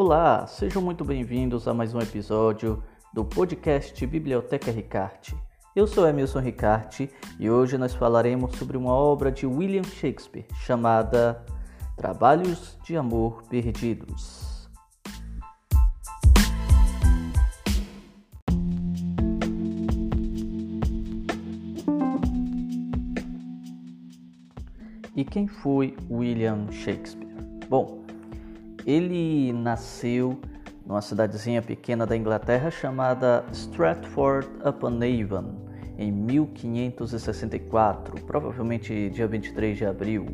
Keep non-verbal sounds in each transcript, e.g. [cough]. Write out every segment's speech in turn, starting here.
Olá, sejam muito bem-vindos a mais um episódio do podcast Biblioteca Ricarte. Eu sou Emilson Ricarte e hoje nós falaremos sobre uma obra de William Shakespeare chamada Trabalhos de Amor Perdidos. E quem foi William Shakespeare? Bom, ele nasceu numa cidadezinha pequena da Inglaterra chamada Stratford upon Avon em 1564, provavelmente dia 23 de abril,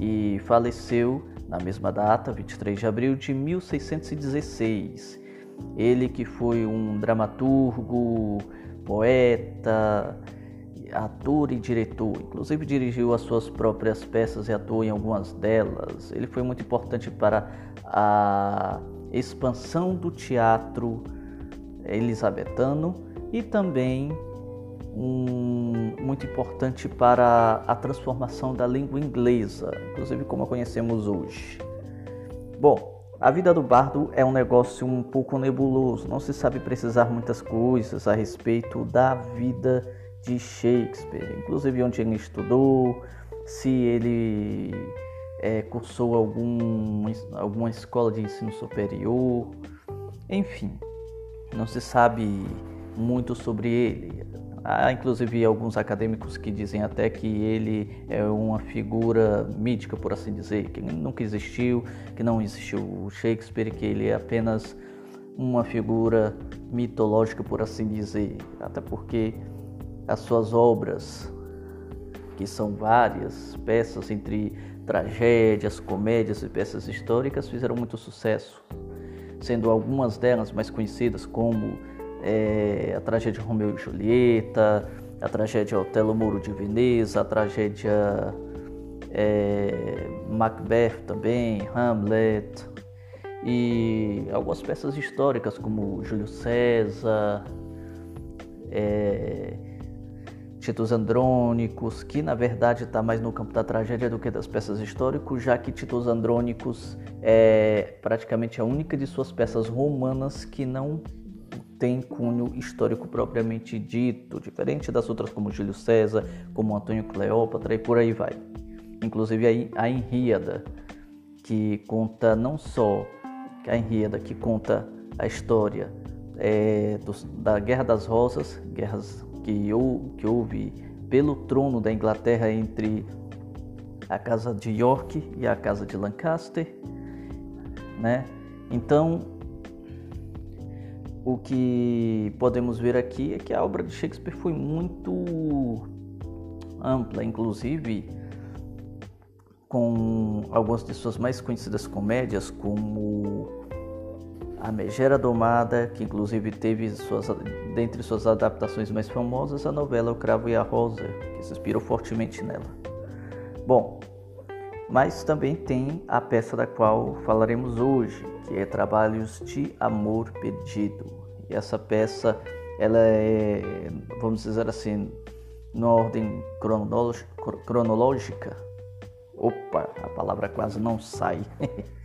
e faleceu na mesma data, 23 de abril de 1616. Ele que foi um dramaturgo, poeta, ator e diretor, inclusive dirigiu as suas próprias peças e atuou em algumas delas. Ele foi muito importante para a expansão do teatro elisabetano e também um, muito importante para a transformação da língua inglesa, inclusive como a conhecemos hoje. Bom, a vida do bardo é um negócio um pouco nebuloso, não se sabe precisar muitas coisas a respeito da vida de Shakespeare, inclusive onde ele estudou, se ele é, cursou algum, alguma escola de ensino superior, enfim, não se sabe muito sobre ele. Há inclusive alguns acadêmicos que dizem até que ele é uma figura mítica, por assim dizer, que nunca existiu, que não existiu Shakespeare, que ele é apenas uma figura mitológica, por assim dizer, até porque as suas obras, que são várias peças entre tragédias, comédias e peças históricas, fizeram muito sucesso, sendo algumas delas mais conhecidas como é, a tragédia Romeu e Julieta, a tragédia Otelo Moro de Veneza, a tragédia é, Macbeth também, Hamlet, e algumas peças históricas como Júlio César, é, Titos Andrônicos, que na verdade está mais no campo da tragédia do que das peças históricas, já que Titos Andrônicos é praticamente a única de suas peças romanas que não tem cunho histórico propriamente dito, diferente das outras como Júlio César, como Antônio Cleópatra e por aí vai. Inclusive a Henríada, que conta não só a Henríada, que conta a história é, da Guerra das Rosas, guerras que, que houve pelo trono da Inglaterra entre a casa de York e a casa de Lancaster, né? Então, o que podemos ver aqui é que a obra de Shakespeare foi muito ampla, inclusive com algumas de suas mais conhecidas comédias, como a Megera Domada, que inclusive teve suas, dentre suas adaptações mais famosas a novela O Cravo e a Rosa, que se inspirou fortemente nela. Bom, mas também tem a peça da qual falaremos hoje, que é Trabalhos de Amor Perdido. E essa peça, ela é, vamos dizer assim, na ordem cronológica. Opa, a palavra quase não sai. [laughs]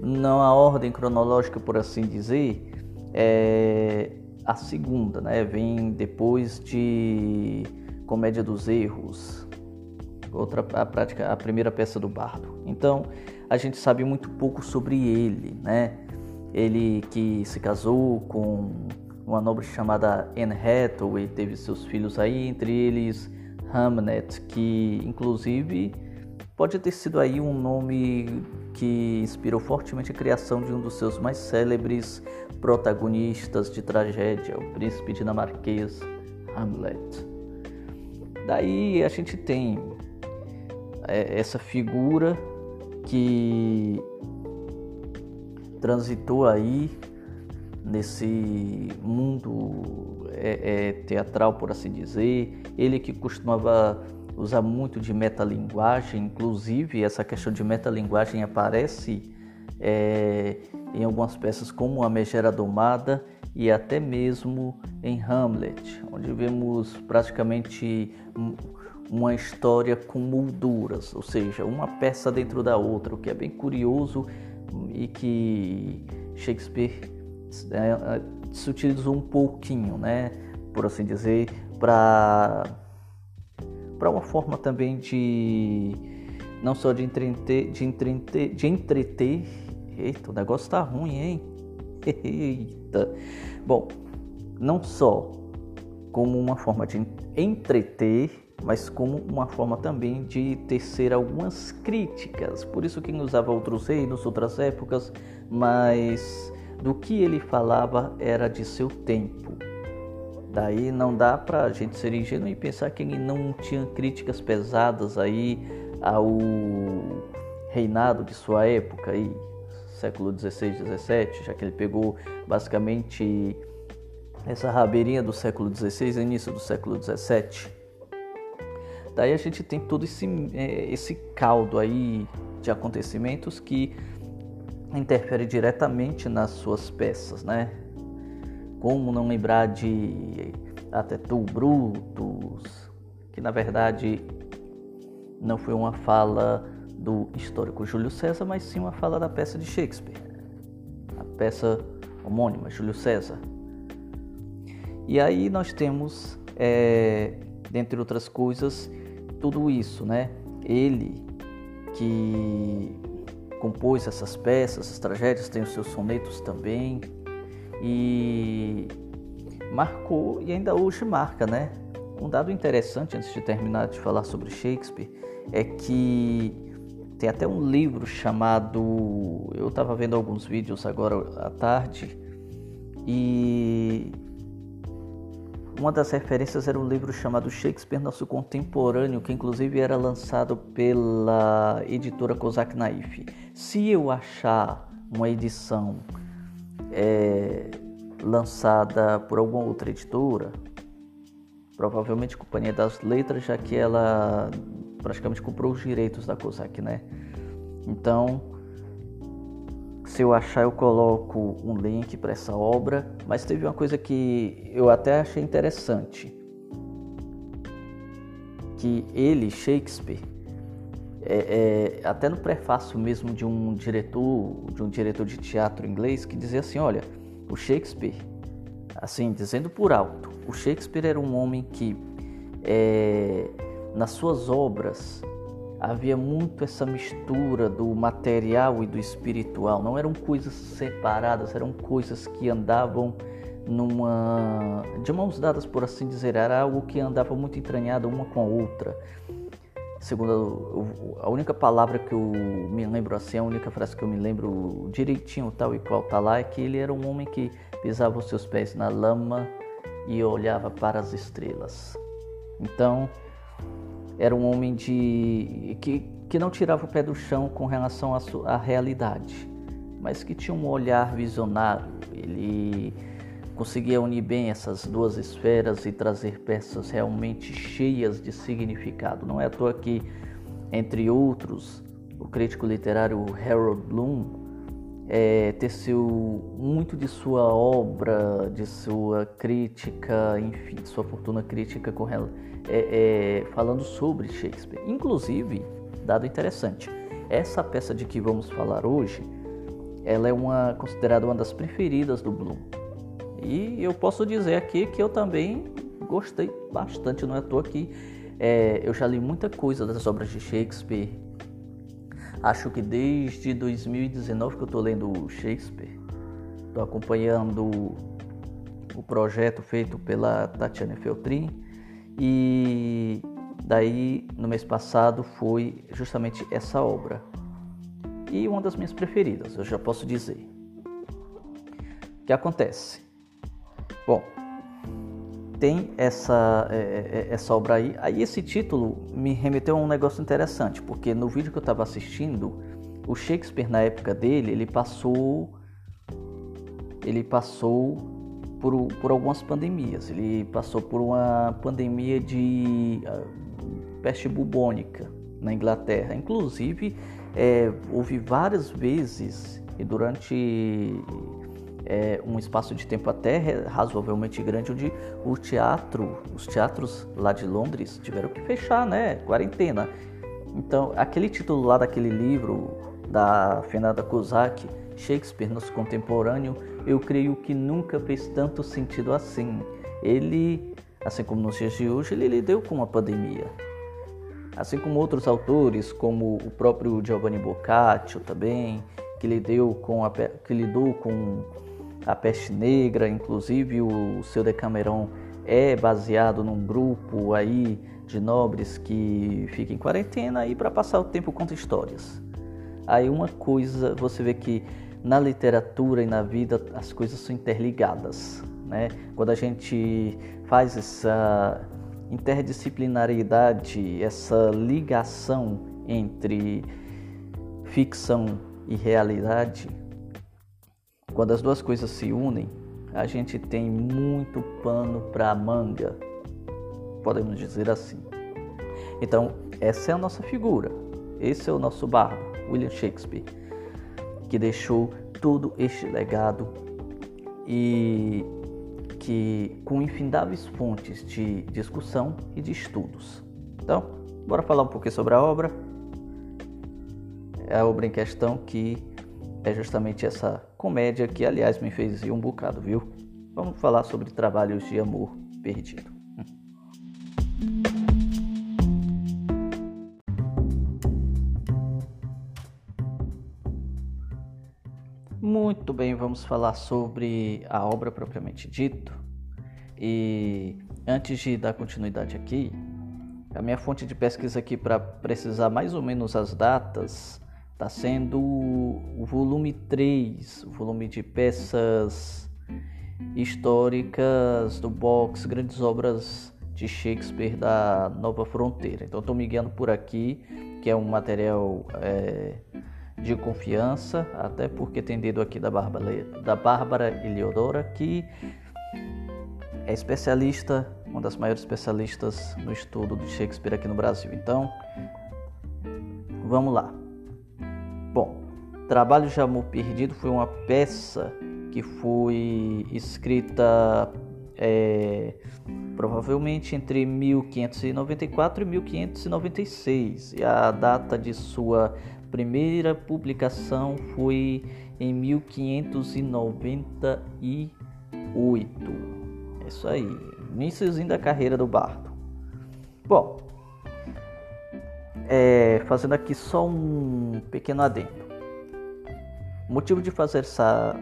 não a ordem cronológica, por assim dizer, é a segunda, né? Vem depois de Comédia dos Erros, outra a prática, a primeira peça do Bardo. Então, a gente sabe muito pouco sobre ele, né? Ele que se casou com uma nobre chamada Anne Hathaway, teve seus filhos aí, entre eles Hamnet, que inclusive pode ter sido aí um nome que inspirou fortemente a criação de um dos seus mais célebres protagonistas de tragédia, o príncipe dinamarquês Hamlet. Daí a gente tem é, essa figura que transitou aí nesse mundo é, é, teatral, por assim dizer. Ele que costumava usa muito de metalinguagem, inclusive essa questão de metalinguagem aparece é, em algumas peças como A Megera Domada e até mesmo em Hamlet, onde vemos praticamente uma história com molduras, ou seja, uma peça dentro da outra, o que é bem curioso e que Shakespeare é, se utilizou um pouquinho, né, por assim dizer, para para uma forma também de não só de entreter, de entreter, de entreter. Eita, o negócio tá ruim, hein? [laughs] Eita. Bom, não só como uma forma de entreter, mas como uma forma também de tecer algumas críticas. Por isso que usava outros reinos, outras épocas, mas do que ele falava era de seu tempo. Daí não dá para a gente ser ingênuo e pensar que ele não tinha críticas pesadas aí ao reinado de sua época aí, século 16, 17, já que ele pegou basicamente essa rabeirinha do século 16 início do século 17. Daí a gente tem todo esse, é, esse caldo aí de acontecimentos que interfere diretamente nas suas peças, né? Como não lembrar de Atetu Brutus, que na verdade não foi uma fala do histórico Júlio César, mas sim uma fala da peça de Shakespeare, a peça homônima Júlio César. E aí nós temos, é, dentre outras coisas, tudo isso, né? Ele que compôs essas peças, essas tragédias, tem os seus sonetos também e marcou e ainda hoje marca, né? Um dado interessante antes de terminar de falar sobre Shakespeare é que tem até um livro chamado. Eu estava vendo alguns vídeos agora à tarde e uma das referências era um livro chamado Shakespeare Nosso Contemporâneo, que inclusive era lançado pela editora Kozak Naif. Se eu achar uma edição é, lançada por alguma outra editora, provavelmente Companhia das Letras, já que ela praticamente comprou os direitos da COSAC, né? Então, se eu achar, eu coloco um link para essa obra. Mas teve uma coisa que eu até achei interessante, que ele, Shakespeare, é, é, até no prefácio mesmo de um diretor, de um diretor de teatro inglês, que dizia assim, olha, o Shakespeare, assim, dizendo por alto, o Shakespeare era um homem que é, nas suas obras havia muito essa mistura do material e do espiritual. Não eram coisas separadas, eram coisas que andavam numa de mãos dadas, por assim dizer. Era algo que andava muito entranhado uma com a outra. Segundo a única palavra que eu me lembro assim, a única frase que eu me lembro direitinho tal e qual tá lá é que ele era um homem que pisava os seus pés na lama e olhava para as estrelas. Então, era um homem de que, que não tirava o pé do chão com relação à, realidade, mas que tinha um olhar visionário. Ele conseguia unir bem essas duas esferas e trazer peças realmente cheias de significado. Não é à toa que, entre outros, o crítico literário Harold Bloom é, teceu muito de sua obra, de sua crítica, enfim, de sua fortuna crítica com é, é, falando sobre Shakespeare. Inclusive, dado interessante, essa peça de que vamos falar hoje, ela é uma considerada uma das preferidas do Bloom. E eu posso dizer aqui que eu também gostei bastante, não é à toa que é, eu já li muita coisa das obras de Shakespeare, Acho que desde 2019 que eu estou lendo Shakespeare, estou acompanhando o projeto feito pela Tatiana Feltrin e daí no mês passado foi justamente essa obra e uma das minhas preferidas, eu já posso dizer. O que acontece? Bom, tem essa, é, é, essa obra aí. Aí esse título me remeteu a um negócio interessante, porque no vídeo que eu estava assistindo, o Shakespeare na época dele, ele passou ele passou por, por algumas pandemias. Ele passou por uma pandemia de uh, peste bubônica na Inglaterra. Inclusive, é, houve várias vezes e durante é, um espaço de tempo até razoavelmente grande onde o teatro, os teatros lá de Londres tiveram que fechar, né? Quarentena. Então, aquele título lá daquele livro da Fernanda Kozak, Shakespeare, nosso contemporâneo, eu creio que nunca fez tanto sentido assim. Ele, assim como nos dias de hoje, ele lidou com a pandemia. Assim como outros autores, como o próprio Giovanni Boccaccio também, que lidou com a, que lidou com a peste negra, inclusive o seu Decameron é baseado num grupo aí de nobres que fica em quarentena e para passar o tempo conta histórias. Aí uma coisa, você vê que na literatura e na vida as coisas são interligadas, né? Quando a gente faz essa interdisciplinariedade, essa ligação entre ficção e realidade, quando as duas coisas se unem, a gente tem muito pano para manga, podemos dizer assim. Então, essa é a nossa figura, esse é o nosso bardo, William Shakespeare, que deixou todo este legado e que com infindáveis fontes de discussão e de estudos. Então, bora falar um pouquinho sobre a obra. É a obra em questão que é justamente essa comédia que, aliás, me fez ir um bocado, viu? Vamos falar sobre trabalhos de amor perdido. Muito bem, vamos falar sobre a obra propriamente dito. E antes de dar continuidade aqui, a minha fonte de pesquisa aqui para precisar mais ou menos as datas está sendo o volume 3, o volume de peças históricas do box Grandes Obras de Shakespeare da Nova Fronteira. Então estou me guiando por aqui, que é um material é, de confiança, até porque tem dedo aqui da Bárbara, da Bárbara Eliodora, que é especialista, uma das maiores especialistas no estudo de Shakespeare aqui no Brasil. Então, vamos lá. Bom, Trabalho de Amor Perdido foi uma peça que foi escrita é, provavelmente entre 1594 e 1596 e a data de sua primeira publicação foi em 1598. É isso aí, iníciozinho da carreira do Bardo. Bom, é, fazendo aqui só um pequeno adendo. O motivo de fazer essa,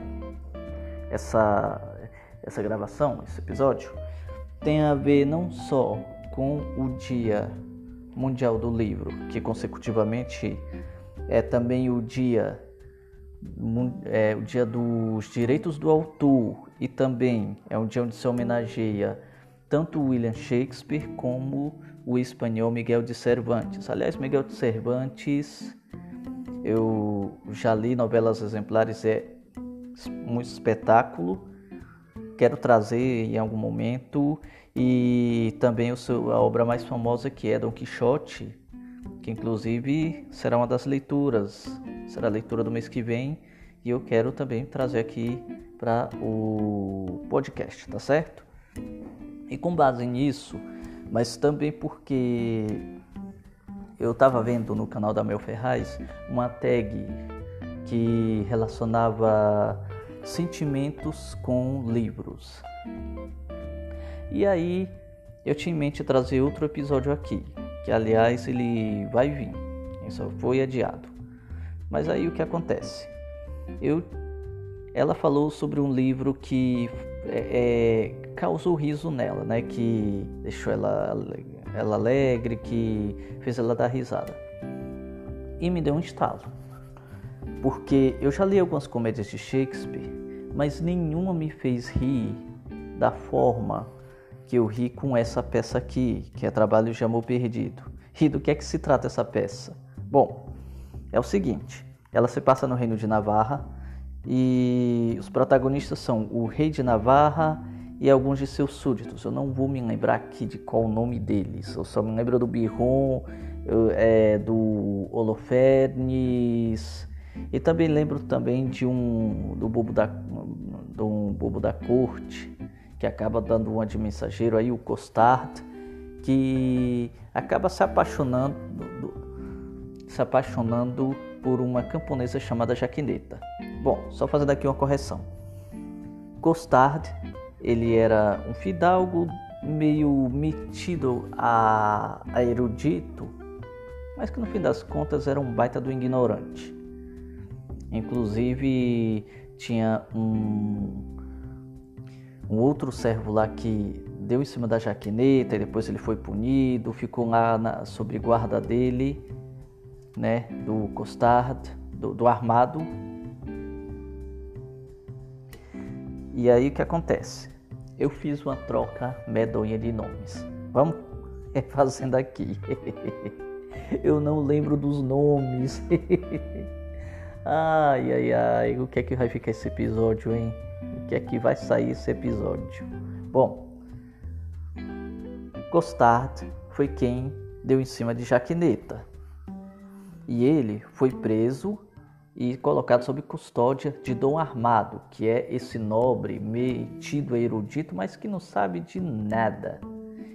essa, essa gravação, esse episódio, tem a ver não só com o Dia Mundial do Livro, que consecutivamente é também o dia é, o dia dos direitos do autor e também é um dia onde se homenageia tanto William Shakespeare como o espanhol Miguel de Cervantes. Aliás, Miguel de Cervantes, eu já li novelas exemplares, é um espetáculo. Quero trazer em algum momento e também seu, a obra mais famosa que é Dom Quixote, que inclusive será uma das leituras, será a leitura do mês que vem e eu quero também trazer aqui para o podcast, tá certo? E com base nisso, mas também porque eu estava vendo no canal da Mel Ferraz uma tag que relacionava sentimentos com livros. E aí eu tinha em mente trazer outro episódio aqui, que aliás ele vai vir, ele só foi adiado. Mas aí o que acontece? Eu, ela falou sobre um livro que é, é, causou riso nela, né? Que deixou ela, ela alegre, que fez ela dar risada. E me deu um estalo. Porque eu já li algumas comédias de Shakespeare, mas nenhuma me fez rir da forma que eu ri com essa peça aqui, que é Trabalho de Amor Perdido. E do que é que se trata essa peça? Bom, é o seguinte: ela se passa no Reino de Navarra e os protagonistas são o rei de Navarra e alguns de seus súditos. Eu não vou me lembrar aqui de qual o nome deles. Eu só me lembro do Biron, é, do Holofernes e também lembro também de um do bobo da de um bobo da corte que acaba dando uma de mensageiro aí o Costard que acaba se apaixonando se apaixonando por uma camponesa chamada Jaquineta. Bom, só fazendo aqui uma correção. Gostard, ele era um fidalgo meio metido a, a erudito, mas que no fim das contas era um baita do ignorante. Inclusive tinha um, um outro servo lá que deu em cima da jaqueneta e depois ele foi punido, ficou lá na, sob guarda dele, né, do Costard, do, do armado. E aí o que acontece? Eu fiz uma troca medonha de nomes. Vamos [laughs] fazendo aqui. [laughs] Eu não lembro dos nomes. [laughs] Ai, ai, ai, o que é que vai ficar esse episódio, hein? O que é que vai sair esse episódio? Bom, Gostard foi quem deu em cima de Jaqueneta. E ele foi preso e colocado sob custódia de Dom Armado, que é esse nobre metido a erudito, mas que não sabe de nada.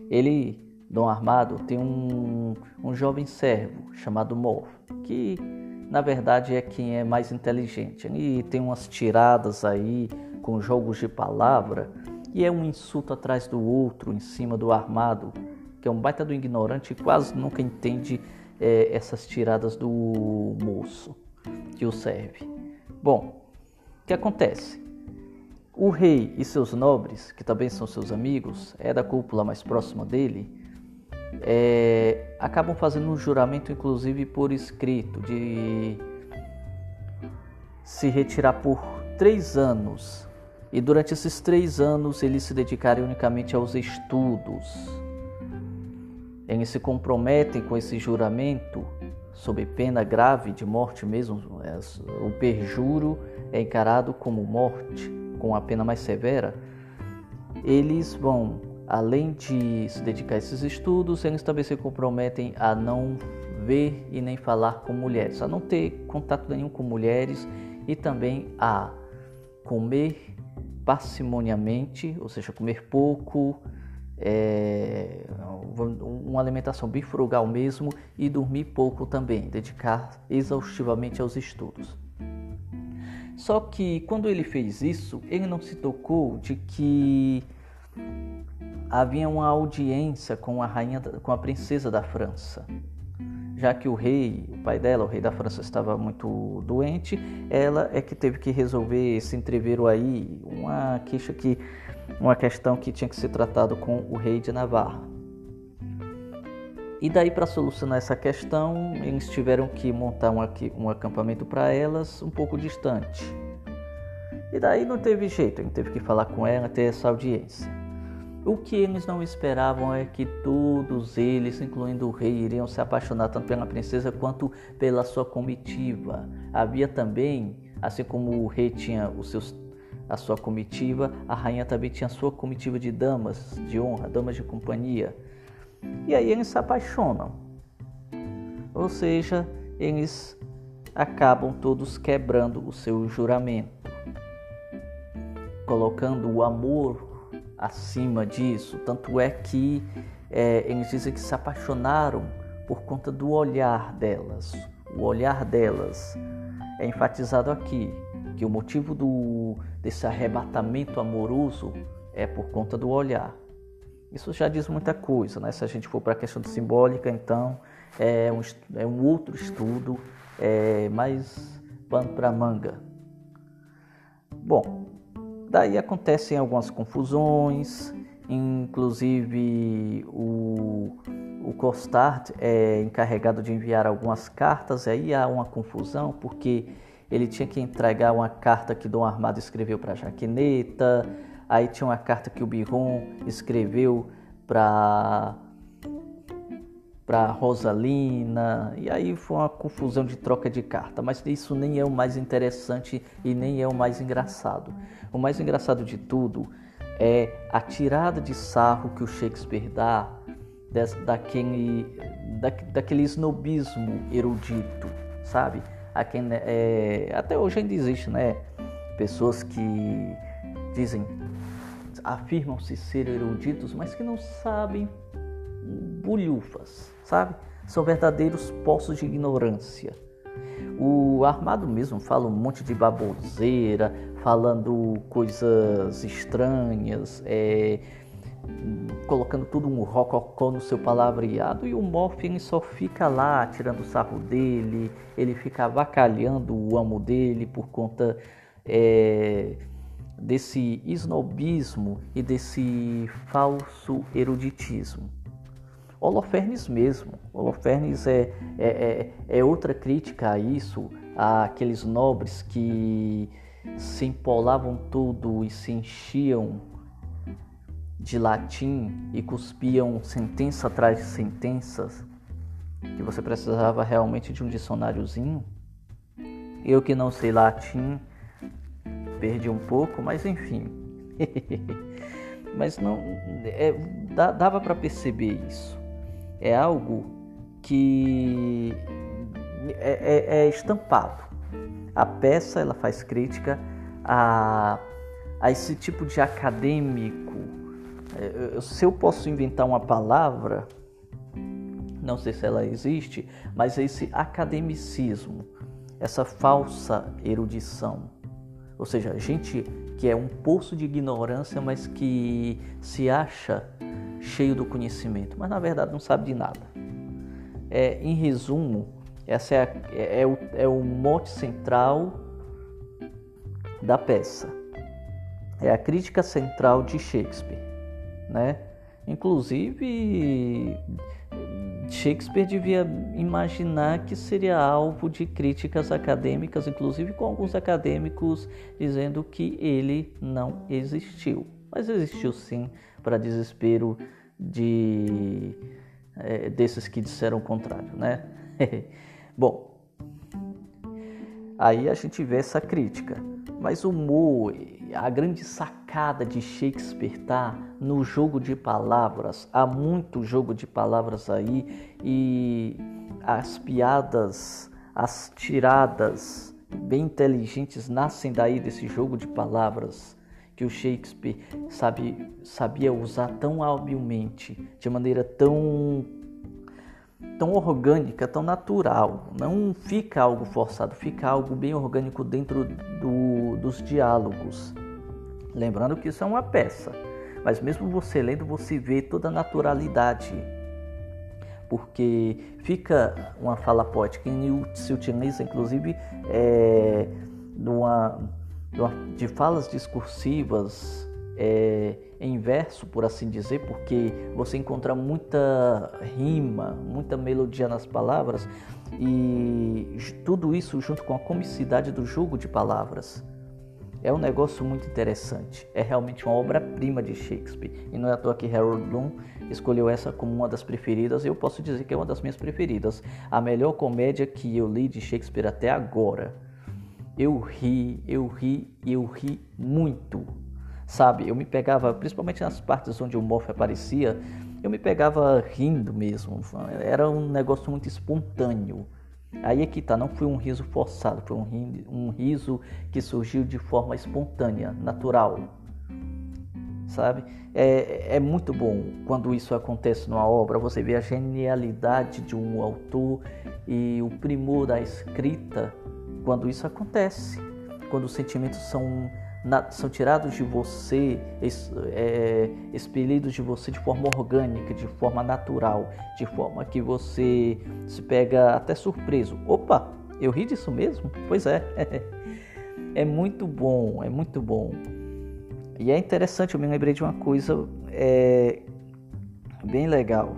Ele, Dom Armado, tem um, um jovem servo chamado Morf, que na verdade é quem é mais inteligente. E tem umas tiradas aí com jogos de palavra e é um insulto atrás do outro em cima do armado, que é um baita do ignorante e quase nunca entende é, essas tiradas do moço que o serve. Bom, o que acontece? O rei e seus nobres, que também são seus amigos, é da cúpula mais próxima dele, é, acabam fazendo um juramento, inclusive por escrito, de se retirar por três anos. E durante esses três anos eles se dedicarem unicamente aos estudos. Eles se comprometem com esse juramento sob pena grave de morte mesmo. É, o perjuro é encarado como morte, com a pena mais severa. Eles vão além de se dedicar a esses estudos, eles também se comprometem a não ver e nem falar com mulheres, a não ter contato nenhum com mulheres e também a comer parcimoniamente, ou seja, comer pouco, é, uma alimentação bem frugal mesmo e dormir pouco também, dedicar exaustivamente aos estudos. Só que quando ele fez isso, ele não se tocou de que havia uma audiência com a rainha, com a princesa da França. Já que o rei, o pai dela, o rei da França, estava muito doente, ela é que teve que resolver esse entreveiro aí, uma queixa que, uma questão que tinha que ser tratado com o rei de Navarra. E daí para solucionar essa questão, eles tiveram que montar um, um acampamento para elas um pouco distante. E daí não teve jeito, gente teve que falar com ela, ter essa audiência. O que eles não esperavam é que todos eles, incluindo o rei, iriam se apaixonar tanto pela princesa quanto pela sua comitiva. Havia também, assim como o rei tinha os seus, a sua comitiva, a rainha também tinha a sua comitiva de damas de honra, damas de companhia. E aí eles se apaixonam. Ou seja, eles acabam todos quebrando o seu juramento, colocando o amor acima disso. Tanto é que é, eles dizem que se apaixonaram por conta do olhar delas. O olhar delas é enfatizado aqui, que o motivo do, desse arrebatamento amoroso é por conta do olhar. Isso já diz muita coisa, né? Se a gente for para a questão simbólica, então é um, é um outro estudo, é mais pano para manga. Bom, Daí acontecem algumas confusões, inclusive o, o Costard é encarregado de enviar algumas cartas, aí há uma confusão porque ele tinha que entregar uma carta que Dom Armado escreveu para Jaqueneta, aí tinha uma carta que o Biron escreveu para para Rosalina, e aí foi uma confusão de troca de carta, mas isso nem é o mais interessante e nem é o mais engraçado. O mais engraçado de tudo é a tirada de sarro que o Shakespeare dá daquele, da, daquele snobismo erudito, sabe? A quem, é, até hoje ainda existe, né? Pessoas que dizem, afirmam-se ser eruditos, mas que não sabem bulhufas, sabe? São verdadeiros poços de ignorância. O Armado mesmo fala um monte de baboseira, falando coisas estranhas, é, colocando tudo um rococó no seu palavreado e o Morphin só fica lá tirando sarro dele, ele fica avacalhando o amo dele por conta é, desse snobismo e desse falso eruditismo. Holofernes mesmo. Holofernes é, é, é, é outra crítica a isso, àqueles nobres que se empolavam tudo e se enchiam de latim e cuspiam sentença atrás de sentenças, que você precisava realmente de um dicionáriozinho. Eu que não sei latim, perdi um pouco, mas enfim. [laughs] mas não é, dava para perceber isso é algo que é, é, é estampado. A peça ela faz crítica a, a esse tipo de acadêmico. É, se eu posso inventar uma palavra, não sei se ela existe, mas esse academicismo, essa falsa erudição. Ou seja, gente que é um poço de ignorância, mas que se acha cheio do conhecimento, mas na verdade não sabe de nada. É, em resumo, essa é, a, é, é, o, é o mote central da peça. É a crítica central de Shakespeare, né? Inclusive, Shakespeare devia imaginar que seria alvo de críticas acadêmicas, inclusive com alguns acadêmicos dizendo que ele não existiu. Mas existiu sim, para desespero de é, desses que disseram o contrário, né? [laughs] Bom, aí a gente vê essa crítica, mas o humor, a grande sacada de Shakespeare tá no jogo de palavras. Há muito jogo de palavras aí e as piadas, as tiradas bem inteligentes nascem daí desse jogo de palavras que o Shakespeare sabe, sabia usar tão habilmente, de maneira tão tão orgânica, tão natural. Não fica algo forçado, fica algo bem orgânico dentro do, dos diálogos. Lembrando que isso é uma peça, mas mesmo você lendo, você vê toda a naturalidade. Porque fica uma fala poética e se utiliza, inclusive, é, numa, de falas discursivas é, em verso, por assim dizer, porque você encontra muita rima, muita melodia nas palavras e tudo isso junto com a comicidade do jogo de palavras. É um negócio muito interessante. É realmente uma obra-prima de Shakespeare. E não é à toa que Harold Bloom escolheu essa como uma das preferidas. Eu posso dizer que é uma das minhas preferidas. A melhor comédia que eu li de Shakespeare até agora eu ri, eu ri, eu ri muito. Sabe, eu me pegava, principalmente nas partes onde o Morph aparecia, eu me pegava rindo mesmo. Era um negócio muito espontâneo. Aí é que tá, não foi um riso forçado, foi um, um riso que surgiu de forma espontânea, natural. Sabe? É, é muito bom quando isso acontece numa obra, você vê a genialidade de um autor e o primor da escrita quando isso acontece, quando os sentimentos são, são tirados de você, é, expelidos de você de forma orgânica, de forma natural, de forma que você se pega até surpreso. Opa, eu ri disso mesmo? Pois é. [laughs] É muito bom, é muito bom. E é interessante, eu me lembrei de uma coisa é, bem legal.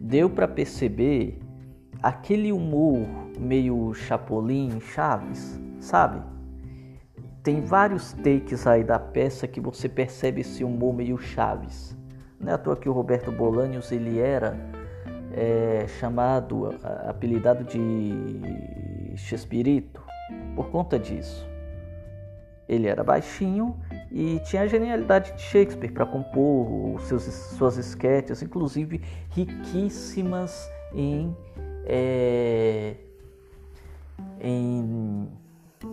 Deu para perceber aquele humor meio Chapolin, Chaves, sabe? Tem vários takes aí da peça que você percebe esse humor meio Chaves. Não é à toa que o Roberto Bolanios ele era é, chamado, apelidado de Chespirito por conta disso. Ele era baixinho e tinha a genialidade de Shakespeare para compor seus, suas esquetes, inclusive riquíssimas em é, em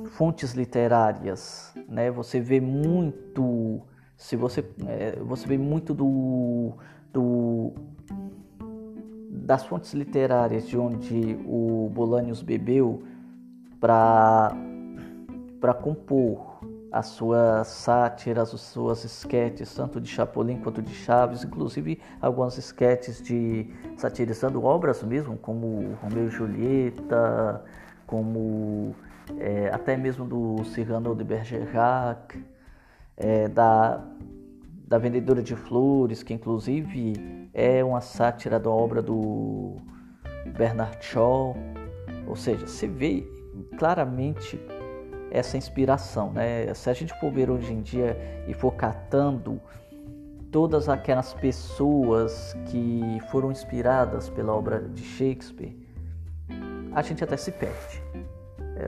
fontes literárias, né? Você vê muito, se você é, você vê muito do, do das fontes literárias de onde o Bolanius bebeu para compor as suas sátiras, as suas esquetes, tanto de Chapolin quanto de Chaves, inclusive algumas esquetes de satirizando obras mesmo, como Romeu e Julieta, como é, até mesmo do Cyrano de Bergerac, é, da, da Vendedora de Flores, que inclusive é uma sátira da obra do Bernard Shaw. Ou seja, se vê claramente essa inspiração, né? Se a gente for ver hoje em dia e for catando todas aquelas pessoas que foram inspiradas pela obra de Shakespeare, a gente até se perde.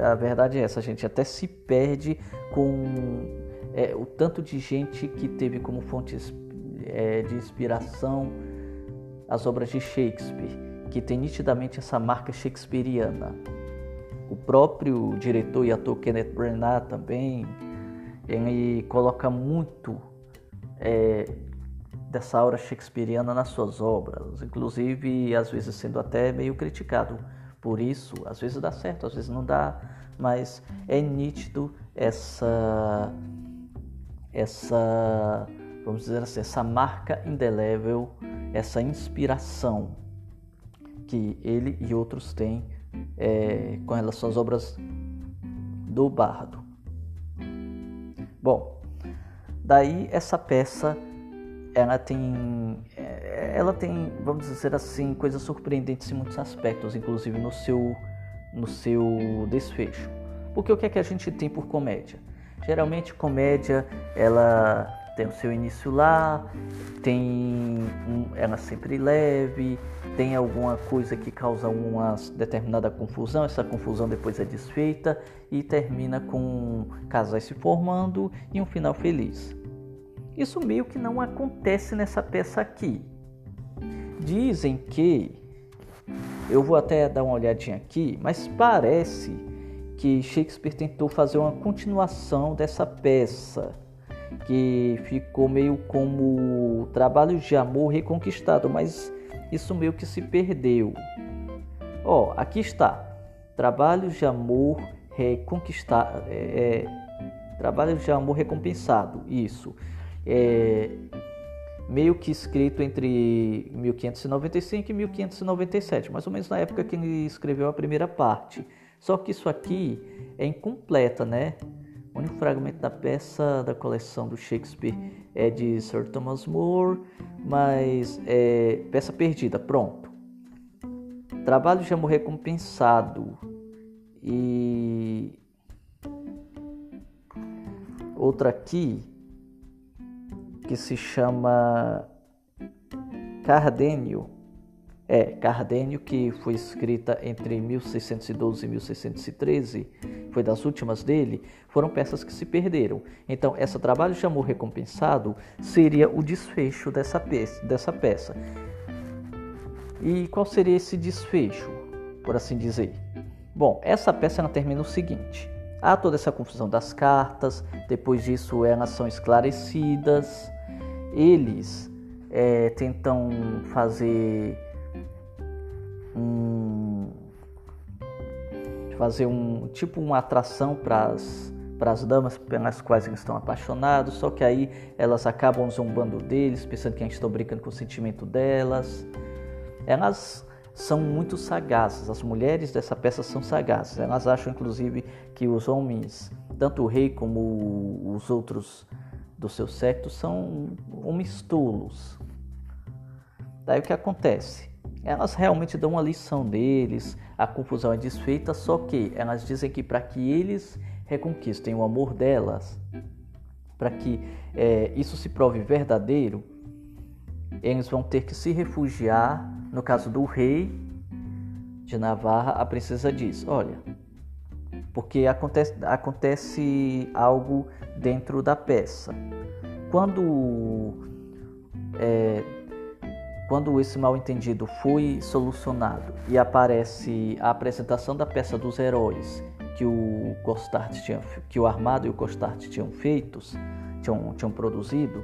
A verdade é essa, a gente até se perde com é, o tanto de gente que teve como fonte é, de inspiração as obras de Shakespeare, que tem nitidamente essa marca shakespeariana. O próprio diretor e ator Kenneth Branagh também, ele coloca muito é, dessa aura shakespeariana nas suas obras, inclusive às vezes sendo até meio criticado por isso, às vezes dá certo, às vezes não dá, mas é nítido essa essa vamos dizer assim, essa marca indelével, essa inspiração que ele e outros têm é, com relação às obras do Bardo. Bom, daí essa peça ela tem ela tem vamos dizer assim coisas surpreendentes em muitos aspectos inclusive no seu no seu desfecho porque o que é que a gente tem por comédia geralmente comédia ela tem o seu início lá, tem um, ela sempre leve, tem alguma coisa que causa uma determinada confusão, essa confusão depois é desfeita e termina com casais se formando e um final feliz. Isso meio que não acontece nessa peça aqui. Dizem que eu vou até dar uma olhadinha aqui, mas parece que Shakespeare tentou fazer uma continuação dessa peça que ficou meio como trabalhos de amor reconquistado, mas isso meio que se perdeu. Ó, oh, aqui está. Trabalhos de amor reconquistado. É, é, de amor recompensado. Isso. É, meio que escrito entre 1595 e 1597, mais ou menos na época que ele escreveu a primeira parte. Só que isso aqui é incompleta, né? O único fragmento da peça da coleção do Shakespeare é de Sir Thomas More, mas é peça perdida, pronto. Trabalho de amor recompensado e outra aqui que se chama Cardenio é Cardenio, que foi escrita entre 1612 e 1613, foi das últimas dele, foram peças que se perderam. Então, esse trabalho de amor recompensado seria o desfecho dessa peça. Dessa peça. E qual seria esse desfecho, por assim dizer? Bom, essa peça ela termina o seguinte: há toda essa confusão das cartas, depois disso elas são esclarecidas, eles é, tentam fazer um fazer um tipo uma atração para as damas pelas quais eles estão apaixonados, só que aí elas acabam zombando deles, pensando que a gente está brincando com o sentimento delas. Elas são muito sagazes, as mulheres dessa peça são sagazes. Elas acham, inclusive, que os homens, tanto o rei como os outros do seu sexo, são homens tolos. Daí o que acontece? elas realmente dão uma lição deles, a confusão é desfeita, só que elas dizem que para que eles reconquistem o amor delas, para que é, isso se prove verdadeiro, eles vão ter que se refugiar. No caso do rei de Navarra, a princesa diz: Olha, porque acontece, acontece algo dentro da peça. Quando é, quando esse mal-entendido foi solucionado e aparece a apresentação da peça dos heróis que o tinha, que o Armado e o Costart tinham feitos, tinham, tinham produzido,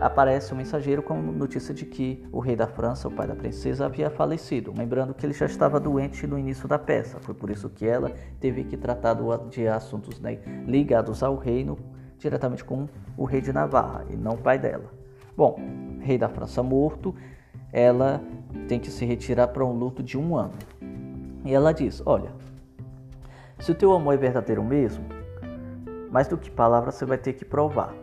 aparece o um mensageiro com notícia de que o rei da França, o pai da princesa, havia falecido. Lembrando que ele já estava doente no início da peça, foi por isso que ela teve que tratar de assuntos né, ligados ao reino diretamente com o rei de Navarra e não o pai dela. Bom, rei da França morto, ela tem que se retirar para um luto de um ano. E ela diz: Olha, se o teu amor é verdadeiro mesmo, mais do que palavras você vai ter que provar.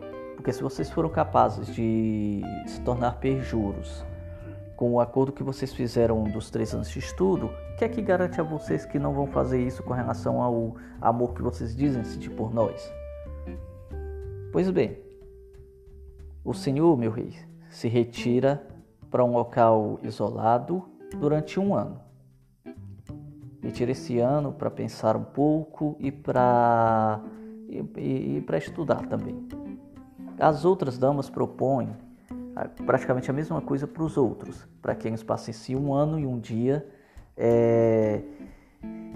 Porque se vocês foram capazes de se tornar perjuros com o acordo que vocês fizeram dos três anos de estudo, o que é que garante a vocês que não vão fazer isso com relação ao amor que vocês dizem sentir por nós? Pois bem, o Senhor, meu rei, se retira para um local isolado durante um ano. Retira esse ano para pensar um pouco e para e, e, e para estudar também. As outras damas propõem praticamente a mesma coisa para os outros, para que eles passem se um ano e um dia é,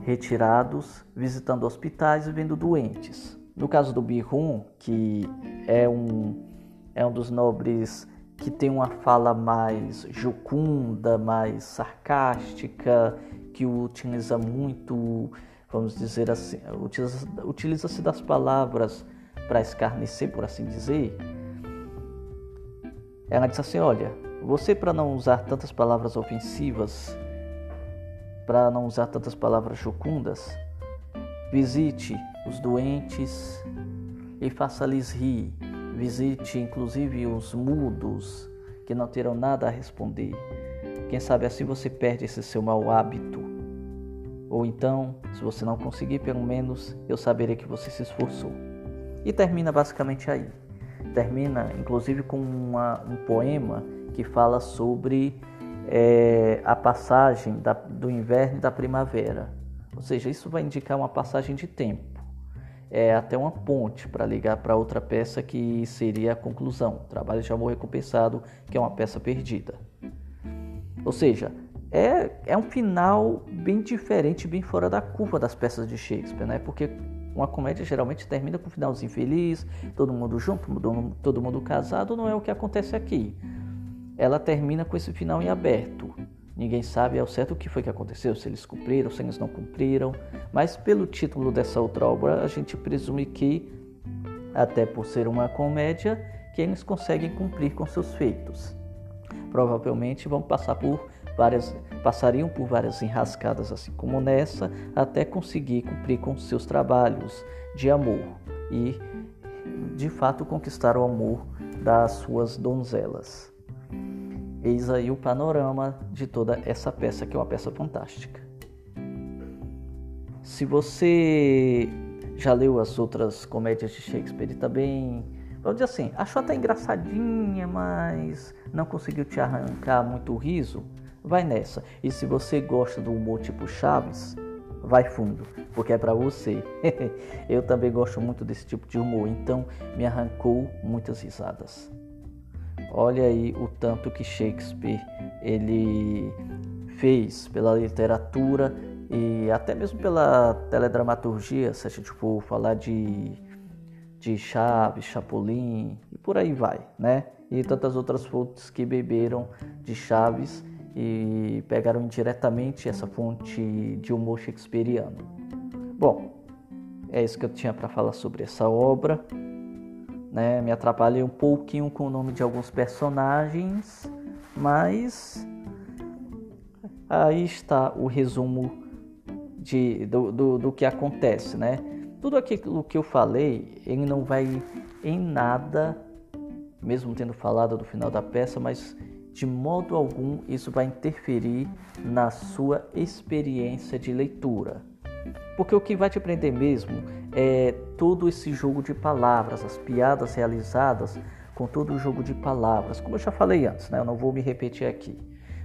retirados, visitando hospitais e vendo doentes. No caso do Bihun, que é um, é um dos nobres que tem uma fala mais jocunda, mais sarcástica, que utiliza muito, vamos dizer assim, utiliza-se utiliza das palavras para escarnecer, por assim dizer. Ela diz assim: Olha, você, para não usar tantas palavras ofensivas, para não usar tantas palavras jocundas, visite os doentes e faça-lhes rir Visite inclusive os mudos que não terão nada a responder. Quem sabe assim você perde esse seu mau hábito. Ou então, se você não conseguir, pelo menos eu saberei que você se esforçou. E termina basicamente aí. Termina inclusive com uma, um poema que fala sobre é, a passagem da, do inverno e da primavera. Ou seja, isso vai indicar uma passagem de tempo é até uma ponte para ligar para outra peça que seria a conclusão, Trabalho de Amor Recompensado, que é uma peça perdida. Ou seja, é, é um final bem diferente, bem fora da curva das peças de Shakespeare, né? Porque uma comédia geralmente termina com um finalzinho feliz, todo mundo junto, todo mundo casado, não é o que acontece aqui. Ela termina com esse final em aberto. Ninguém sabe ao certo o que foi que aconteceu, se eles cumpriram, se eles não cumpriram, mas pelo título dessa outra obra, a gente presume que, até por ser uma comédia, que eles conseguem cumprir com seus feitos. Provavelmente vão passar por várias, passariam por várias enrascadas, assim como nessa, até conseguir cumprir com seus trabalhos de amor e, de fato, conquistar o amor das suas donzelas. Eis aí o panorama de toda essa peça, que é uma peça fantástica. Se você já leu as outras comédias de Shakespeare também, vamos dizer assim, achou até engraçadinha, mas não conseguiu te arrancar muito riso, vai nessa. E se você gosta do humor tipo Chaves, vai fundo, porque é para você. [laughs] Eu também gosto muito desse tipo de humor, então me arrancou muitas risadas. Olha aí o tanto que Shakespeare ele fez pela literatura e até mesmo pela teledramaturgia, se a gente for falar de, de Chaves, Chapolin e por aí vai, né? E tantas outras fontes que beberam de Chaves e pegaram indiretamente essa fonte de humor shakespeariano. Bom, é isso que eu tinha para falar sobre essa obra né? Me atrapalhei um pouquinho com o nome de alguns personagens, mas aí está o resumo de, do, do, do que acontece, né? Tudo aquilo que eu falei, ele não vai em nada, mesmo tendo falado do final da peça, mas de modo algum isso vai interferir na sua experiência de leitura. Porque o que vai te prender mesmo é todo esse jogo de palavras, as piadas realizadas com todo o jogo de palavras. Como eu já falei antes, né? eu não vou me repetir aqui.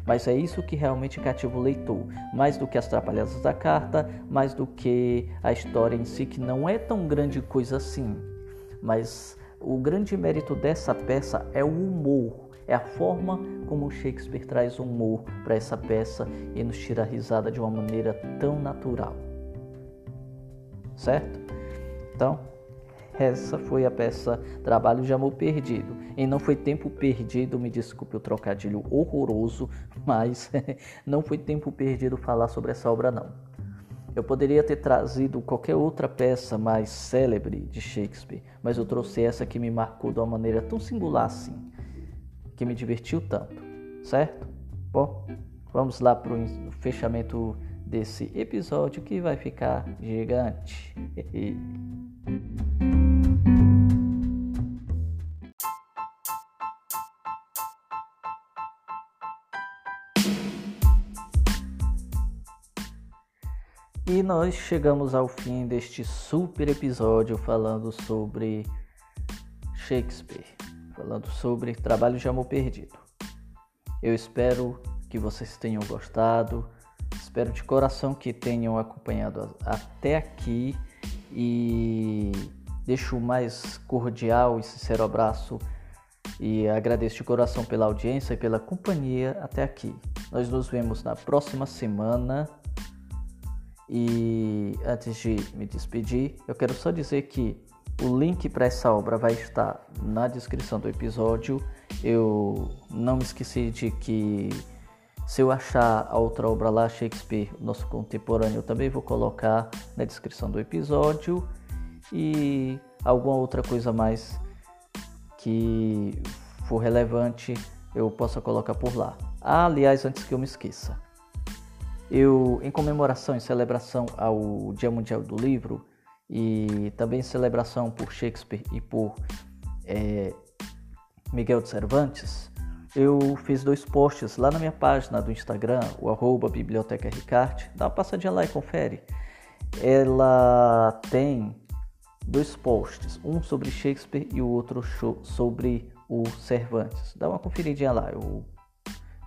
Mas é isso que realmente cativa o leitor, mais do que as trapalhadas da carta, mais do que a história em si, que não é tão grande coisa assim. Mas o grande mérito dessa peça é o humor, é a forma como Shakespeare traz humor para essa peça e nos tira a risada de uma maneira tão natural certo? Então, essa foi a peça Trabalho de Amor Perdido. E não foi tempo perdido, me desculpe o trocadilho horroroso, mas [laughs] não foi tempo perdido falar sobre essa obra não. Eu poderia ter trazido qualquer outra peça mais célebre de Shakespeare, mas eu trouxe essa que me marcou de uma maneira tão singular assim, que me divertiu tanto, certo? Bom, vamos lá para o fechamento desse episódio que vai ficar gigante. [laughs] E nós chegamos ao fim deste super episódio falando sobre Shakespeare, falando sobre Trabalho de Amor Perdido. Eu espero que vocês tenham gostado, espero de coração que tenham acompanhado até aqui e deixo o mais cordial e sincero abraço e agradeço de coração pela audiência e pela companhia até aqui. Nós nos vemos na próxima semana e antes de me despedir, eu quero só dizer que o link para essa obra vai estar na descrição do episódio. Eu não me esqueci de que se eu achar a outra obra lá, Shakespeare, nosso contemporâneo, eu também vou colocar na descrição do episódio e alguma outra coisa mais que for relevante eu possa colocar por lá. Ah, aliás, antes que eu me esqueça, eu, em comemoração e celebração ao Dia Mundial do Livro e também celebração por Shakespeare e por é, Miguel de Cervantes, eu fiz dois posts lá na minha página do Instagram, o arroba Biblioteca Ricarte. Dá uma passadinha lá e confere. Ela tem dois posts, um sobre Shakespeare e o outro sobre o Cervantes. Dá uma conferidinha lá. Eu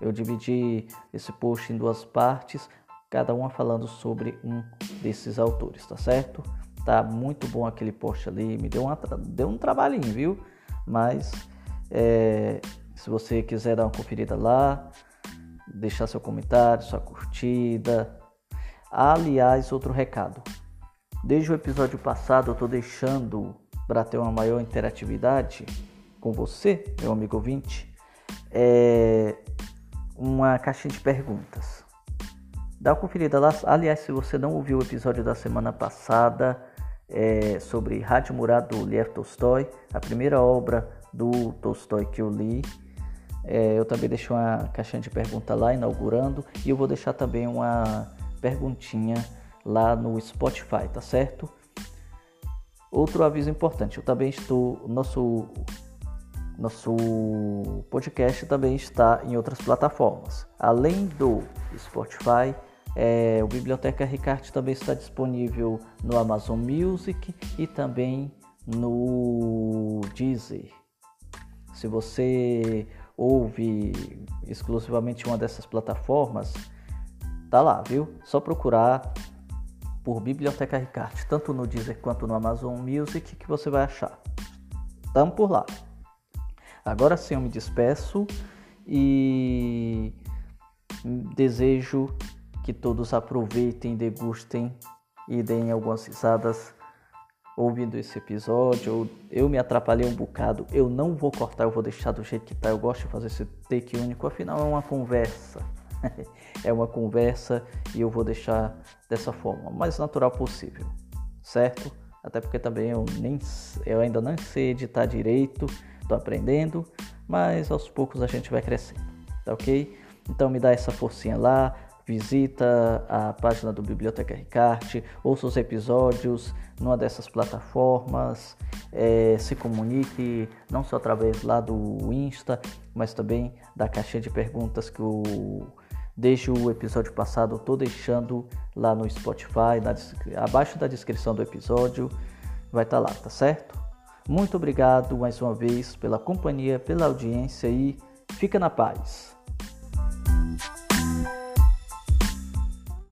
eu dividi esse post em duas partes, cada uma falando sobre um desses autores, tá certo? Tá muito bom aquele post ali, me deu, uma, deu um trabalhinho, viu? Mas é, se você quiser dar uma conferida lá, deixar seu comentário, sua curtida. Aliás, outro recado. Desde o episódio passado eu estou deixando para ter uma maior interatividade com você, meu amigo ouvinte, é, uma caixinha de perguntas. Dá uma conferida lá. Aliás, se você não ouviu o episódio da semana passada é, sobre Rádio Murad do Lev Tolstói, a primeira obra do Tolstói que eu li, é, eu também deixei uma caixinha de pergunta lá inaugurando e eu vou deixar também uma perguntinha lá no Spotify, tá certo? Outro aviso importante, eu também estou, nosso nosso podcast também está em outras plataformas. Além do Spotify, é, o Biblioteca Ricarte também está disponível no Amazon Music e também no Deezer. Se você ouve exclusivamente uma dessas plataformas, tá lá, viu? Só procurar por Biblioteca Ricarte, tanto no Deezer quanto no Amazon Music, que você vai achar. Tamo por lá. Agora sim eu me despeço e desejo que todos aproveitem, degustem e deem algumas risadas ouvindo esse episódio. Eu me atrapalhei um bocado, eu não vou cortar, eu vou deixar do jeito que tá. Eu gosto de fazer esse take único, afinal é uma conversa. [laughs] é uma conversa e eu vou deixar dessa forma, mais natural possível, certo? Até porque também eu nem eu ainda não sei editar direito Estou aprendendo, mas aos poucos a gente vai crescendo, tá ok? Então me dá essa forcinha lá, visita a página do Biblioteca Ricarte, ouça os episódios numa dessas plataformas, é, se comunique não só através lá do Insta, mas também da caixinha de perguntas que o desde o episódio passado estou deixando lá no Spotify, na, abaixo da descrição do episódio, vai estar tá lá, tá certo? Muito obrigado mais uma vez pela companhia, pela audiência e fica na paz.